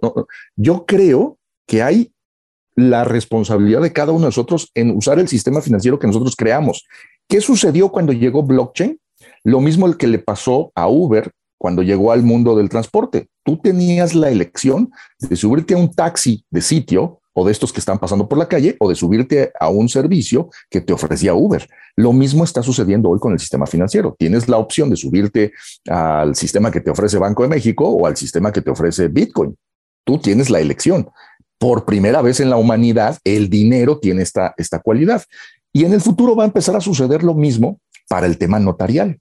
Yo creo que hay la responsabilidad de cada uno de nosotros en usar el sistema financiero que nosotros creamos. ¿Qué sucedió cuando llegó blockchain? Lo mismo el que le pasó a Uber cuando llegó al mundo del transporte. Tú tenías la elección de subirte a un taxi de sitio o de estos que están pasando por la calle o de subirte a un servicio que te ofrecía Uber. Lo mismo está sucediendo hoy con el sistema financiero. Tienes la opción de subirte al sistema que te ofrece Banco de México o al sistema que te ofrece Bitcoin. Tú tienes la elección. Por primera vez en la humanidad, el dinero tiene esta, esta cualidad. Y en el futuro va a empezar a suceder lo mismo para el tema notarial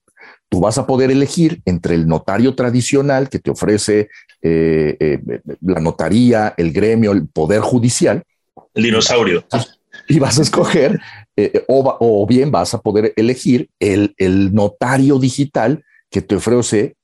tú vas a poder elegir entre el notario tradicional que te ofrece eh, eh, la notaría, el gremio, el poder judicial. El dinosaurio. Y vas a escoger, eh, o, bien vas a poder elegir el, el notario digital que te ofrece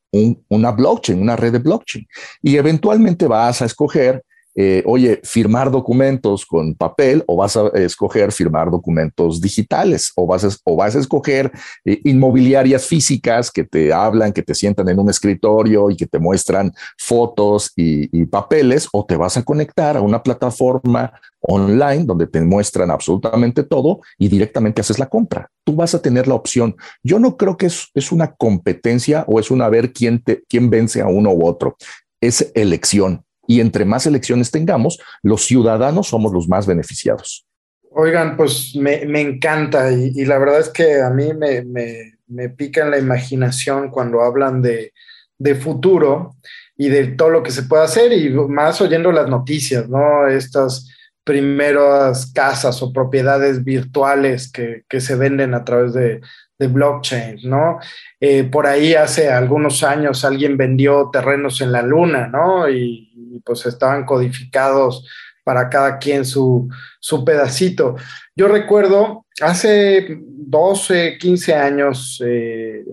una blockchain, una red de blockchain. Y eventualmente vas a escoger eh, oye, firmar documentos con papel o vas a escoger firmar documentos digitales o vas a, o vas a escoger eh, inmobiliarias físicas que te hablan, que te sientan en un escritorio y que te muestran fotos y, papeles o te vas a conectar a una plataforma online donde te muestran absolutamente todo y directamente haces la compra. Tú vas a tener la opción. Yo no creo que es, es una competencia o es una ver quién, te, quién vence a uno u otro. Es elección y entre más elecciones tengamos, los ciudadanos somos los más beneficiados. Oigan, pues me, encanta y, la verdad es que a mí me, pica en la imaginación cuando hablan de, futuro y de todo lo que se puede hacer y más oyendo las noticias, ¿no? Estas primeras casas o propiedades virtuales que, se venden a través de, blockchain, ¿no? Eh, por ahí hace algunos años alguien vendió terrenos en la luna, ¿no? Y, pues estaban codificados para cada quien su, pedacito. Yo recuerdo, hace 12, 15 años, eh,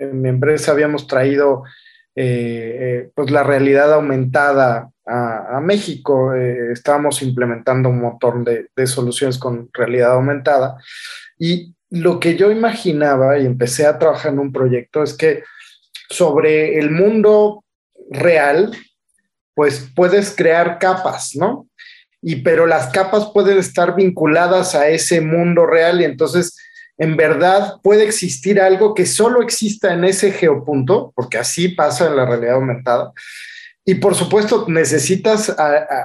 en mi empresa habíamos traído eh, eh, pues la realidad aumentada a, México. estábamos implementando un montón de, soluciones con realidad aumentada. Y lo que yo imaginaba y empecé a trabajar en un proyecto es que sobre el mundo real, pues puedes crear capas, ¿no? Y pero las capas pueden estar vinculadas a ese mundo real y entonces en verdad puede existir algo que solo exista en ese geopunto, porque así pasa en la realidad aumentada. Y por supuesto necesitas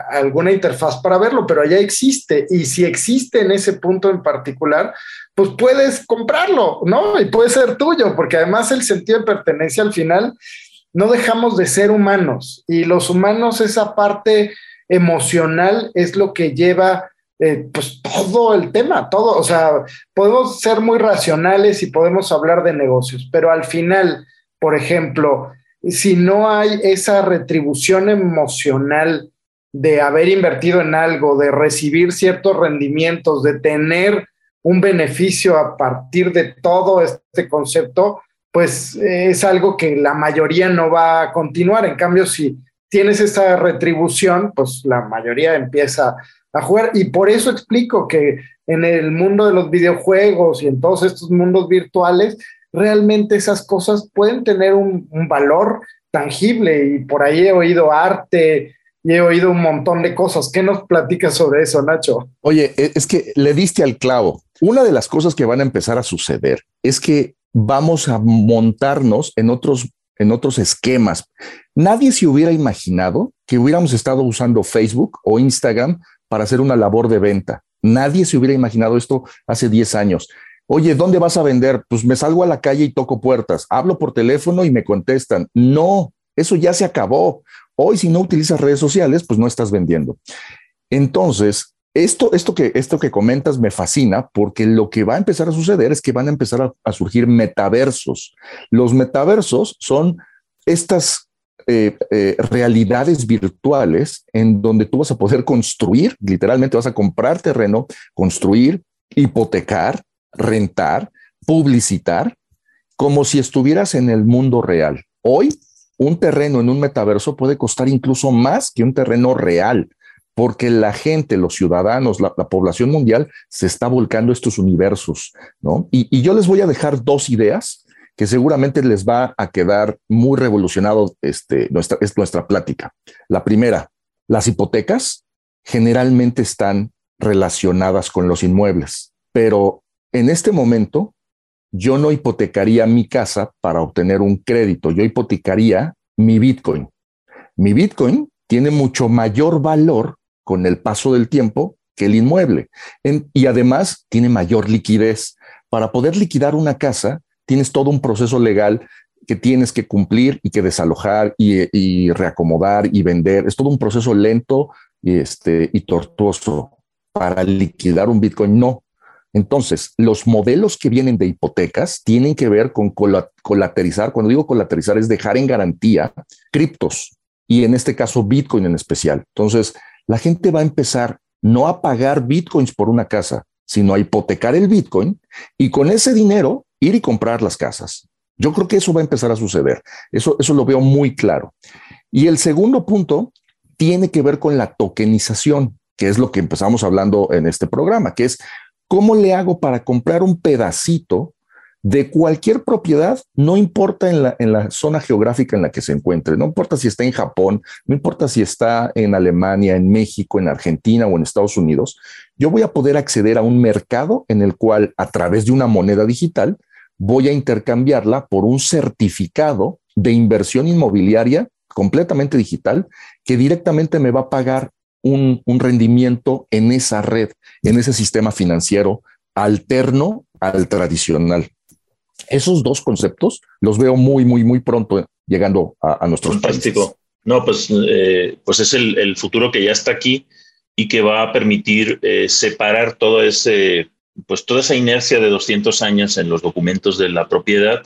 alguna interfaz para verlo, pero allá existe. Y si existe en ese punto en particular, pues puedes comprarlo, ¿no? Y puede ser tuyo, porque además el sentido de pertenencia al final no dejamos de ser humanos y los humanos, esa parte emocional es lo que lleva eh, pues todo el tema, todo, o sea, podemos ser muy racionales y podemos hablar de negocios, pero al final, por ejemplo, si no hay esa retribución emocional de haber invertido en algo, de recibir ciertos rendimientos, de tener un beneficio a partir de todo este concepto, pues es algo que la mayoría no va a continuar. En cambio, si tienes esa retribución, pues la mayoría empieza a jugar. Y por eso explico que en el mundo de los videojuegos y en todos estos mundos virtuales, realmente esas cosas pueden tener un, valor tangible. Y por ahí he oído arte, y he oído un montón de cosas. ¿Qué nos platicas sobre eso, Nacho? Oye, e, es que le diste al clavo. Una de las cosas que van a empezar a suceder es que vamos a montarnos en otros, en otros esquemas. Nadie se hubiera imaginado que hubiéramos estado usando Facebook o Instagram para hacer una labor de venta. Nadie se hubiera imaginado esto hace 10 años. Oye, ¿dónde vas a vender? Pues me salgo a la calle y toco puertas. Hablo por teléfono y me contestan. No, eso ya se acabó. Hoy si no utilizas redes sociales, pues no estás vendiendo. Entonces, esto, esto, que, esto que comentas me fascina porque lo que va a empezar a suceder es que van a empezar a, surgir metaversos. Los metaversos son estas eh, eh, realidades virtuales en donde tú vas a poder construir, literalmente vas a comprar terreno, construir, hipotecar, rentar, publicitar, como si estuvieras en el mundo real. Hoy, un terreno en un metaverso puede costar incluso más que un terreno real porque la gente, los ciudadanos, la, población mundial se está volcando estos universos, ¿no? Y, yo les voy a dejar dos ideas que seguramente les va a quedar muy revolucionado este, nuestra, es nuestra plática. La primera, las hipotecas generalmente están relacionadas con los inmuebles, pero en este momento yo no hipotecaría mi casa para obtener un crédito, yo hipotecaría mi Bitcoin. Mi Bitcoin tiene mucho mayor valor con el paso del tiempo que el inmueble. y además tiene mayor liquidez. Para poder liquidar una casa, tienes todo un proceso legal que tienes que cumplir y que desalojar y, reacomodar y vender. Es todo un proceso lento y, este, y tortuoso. Para liquidar un Bitcoin, no. Entonces, los modelos que vienen de hipotecas tienen que ver con colaterizar. Cuando digo colaterizar, es dejar en garantía criptos y en este caso Bitcoin en especial. Entonces, la gente va a empezar no a pagar bitcoins por una casa, sino a hipotecar el bitcoin y con ese dinero ir y comprar las casas. Yo creo que eso va a empezar a suceder. Eso, eso lo veo muy claro. Y el segundo punto tiene que ver con la tokenización, que es lo que empezamos hablando en este programa, que es cómo le hago para comprar un pedacito de cualquier propiedad, no importa en la, en la zona geográfica en la que se encuentre, no importa si está en Japón, no importa si está en Alemania, en México, en Argentina o en Estados Unidos, yo voy a poder acceder a un mercado en el cual a través de una moneda digital voy a intercambiarla por un certificado de inversión inmobiliaria completamente digital que directamente me va a pagar un, un rendimiento en esa red, en ese sistema financiero alterno al tradicional. Esos dos conceptos los veo muy, muy, muy pronto llegando a, a nuestros Fantástico. No, pues, eh, pues es el, futuro que ya está aquí y que va a permitir eh, separar todo ese, pues toda esa inercia de 200 años en los documentos de la propiedad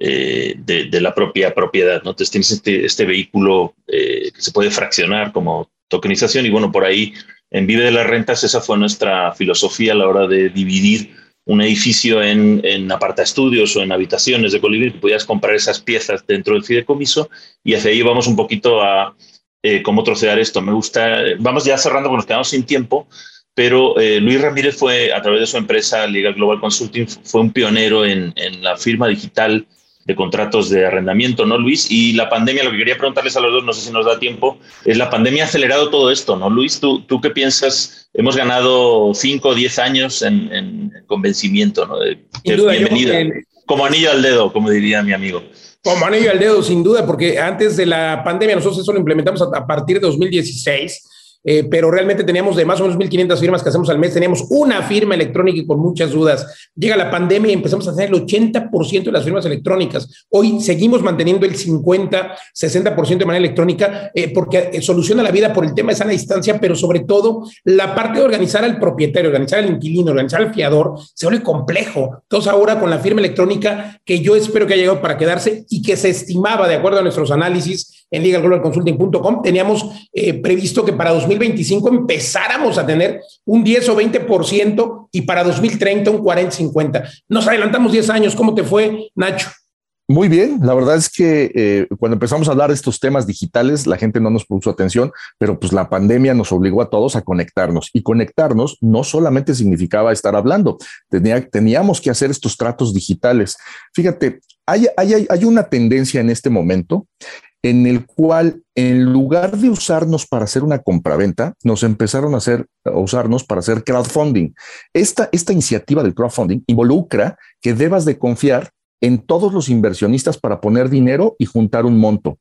eh, de, la propia propiedad. ¿no? Entonces tienes este, este vehículo que se puede fraccionar como tokenización y bueno, por ahí en Vive de las Rentas esa fue nuestra filosofía a la hora de dividir un edificio en, en aparta estudios o en habitaciones de Colibrí, podías comprar esas piezas dentro del fideicomiso y hacia ahí vamos un poquito a eh, cómo trocear esto. Me gusta, vamos ya cerrando porque nos quedamos sin tiempo, pero eh, Luis Ramírez fue, a través de su empresa Liga Global Consulting, fue un pionero en la firma digital de contratos de arrendamiento, ¿no, Luis? Y la pandemia, lo que quería preguntarles a los dos, no sé si nos da tiempo, es la pandemia ha acelerado todo esto, ¿no, Luis? ¿Tú, tú qué piensas? Hemos ganado 5 o 10 años en, convencimiento, ¿no? De, bienvenida. Como anillo al dedo, como diría mi amigo. Como anillo al dedo, sin duda, porque antes de la pandemia nosotros eso lo implementamos a partir de 2016 eh, pero realmente teníamos de más o menos 1.500 firmas que hacemos al mes, teníamos una firma electrónica y con muchas dudas. Llega la pandemia y empezamos a hacer el 80% de las firmas electrónicas. Hoy seguimos manteniendo el 50, 60% de manera electrónica eh, porque eh, soluciona la vida por el tema de sana distancia, pero sobre todo la parte de organizar al propietario, organizar al inquilino, organizar al fiador, se vuelve complejo. Entonces ahora con la firma electrónica que yo espero que haya llegado para quedarse y que se estimaba, de acuerdo a nuestros análisis en ligaglobalconsulting.com, teníamos previsto que para 2020 2025 empezáramos a tener un 10 o 20% y para 2030 un 40-50. Nos adelantamos 10 años. ¿Cómo te fue, Nacho? Muy bien, la verdad es que eh, cuando empezamos a hablar de estos temas digitales, la gente no nos puso atención, pero pues la pandemia nos obligó a todos a conectarnos y conectarnos no solamente significaba estar hablando, tenía, teníamos que hacer estos tratos digitales. Fíjate, hay, hay, hay una tendencia en este momento en el cual en lugar de usarnos para hacer una compraventa, nos empezaron a hacer usarnos para hacer crowdfunding. Esta, esta iniciativa del crowdfunding involucra que debas de confiar en todos los inversionistas para poner dinero y juntar un monto.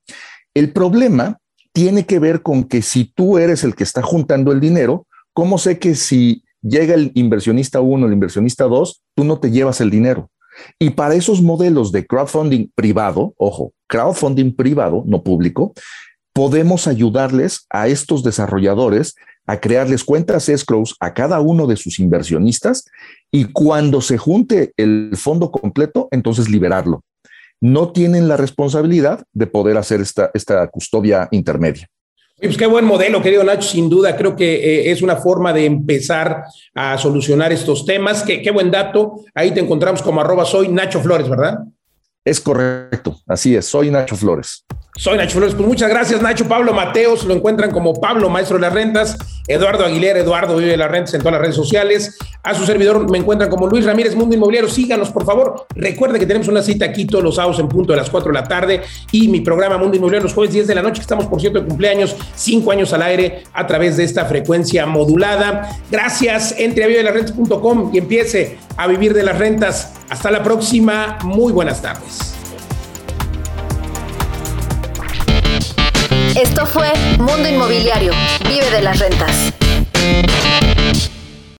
El problema tiene que ver con que si tú eres el que está juntando el dinero, ¿cómo sé que si llega el inversionista 1, el inversionista 2, tú no te llevas el dinero? Y para esos modelos de crowdfunding privado, ojo, crowdfunding privado, no público, podemos ayudarles a estos desarrolladores a crearles cuentas escrows a cada uno de sus inversionistas y cuando se junte el fondo completo, entonces liberarlo. No tienen la responsabilidad de poder hacer esta, esta custodia intermedia. Pues qué buen modelo, querido Nacho, sin duda. Creo que eh, es una forma de empezar a solucionar estos temas. Qué, qué buen dato. Ahí te encontramos como arroba soy Nacho Flores, ¿verdad? Es correcto, así es, soy Nacho Flores. Soy Nacho Flores. Pues muchas gracias, Nacho. Pablo Mateos, lo encuentran como Pablo, maestro de las rentas. Eduardo Aguilera, Eduardo vive de las rentas en todas las redes sociales. A su servidor me encuentran como Luis Ramírez, Mundo Inmobiliario. Síganos, por favor. Recuerde que tenemos una cita aquí todos los sábados en punto de las 4 de la tarde y mi programa Mundo Inmobiliario los jueves 10 de la noche, que estamos, por cierto, de cumpleaños, cinco años al aire a través de esta frecuencia modulada. Gracias. Entre a vivedelasrentas.com y empiece a vivir de las rentas. Hasta la próxima. Muy buenas tardes. Esto fue Mundo Inmobiliario. Vive de las rentas.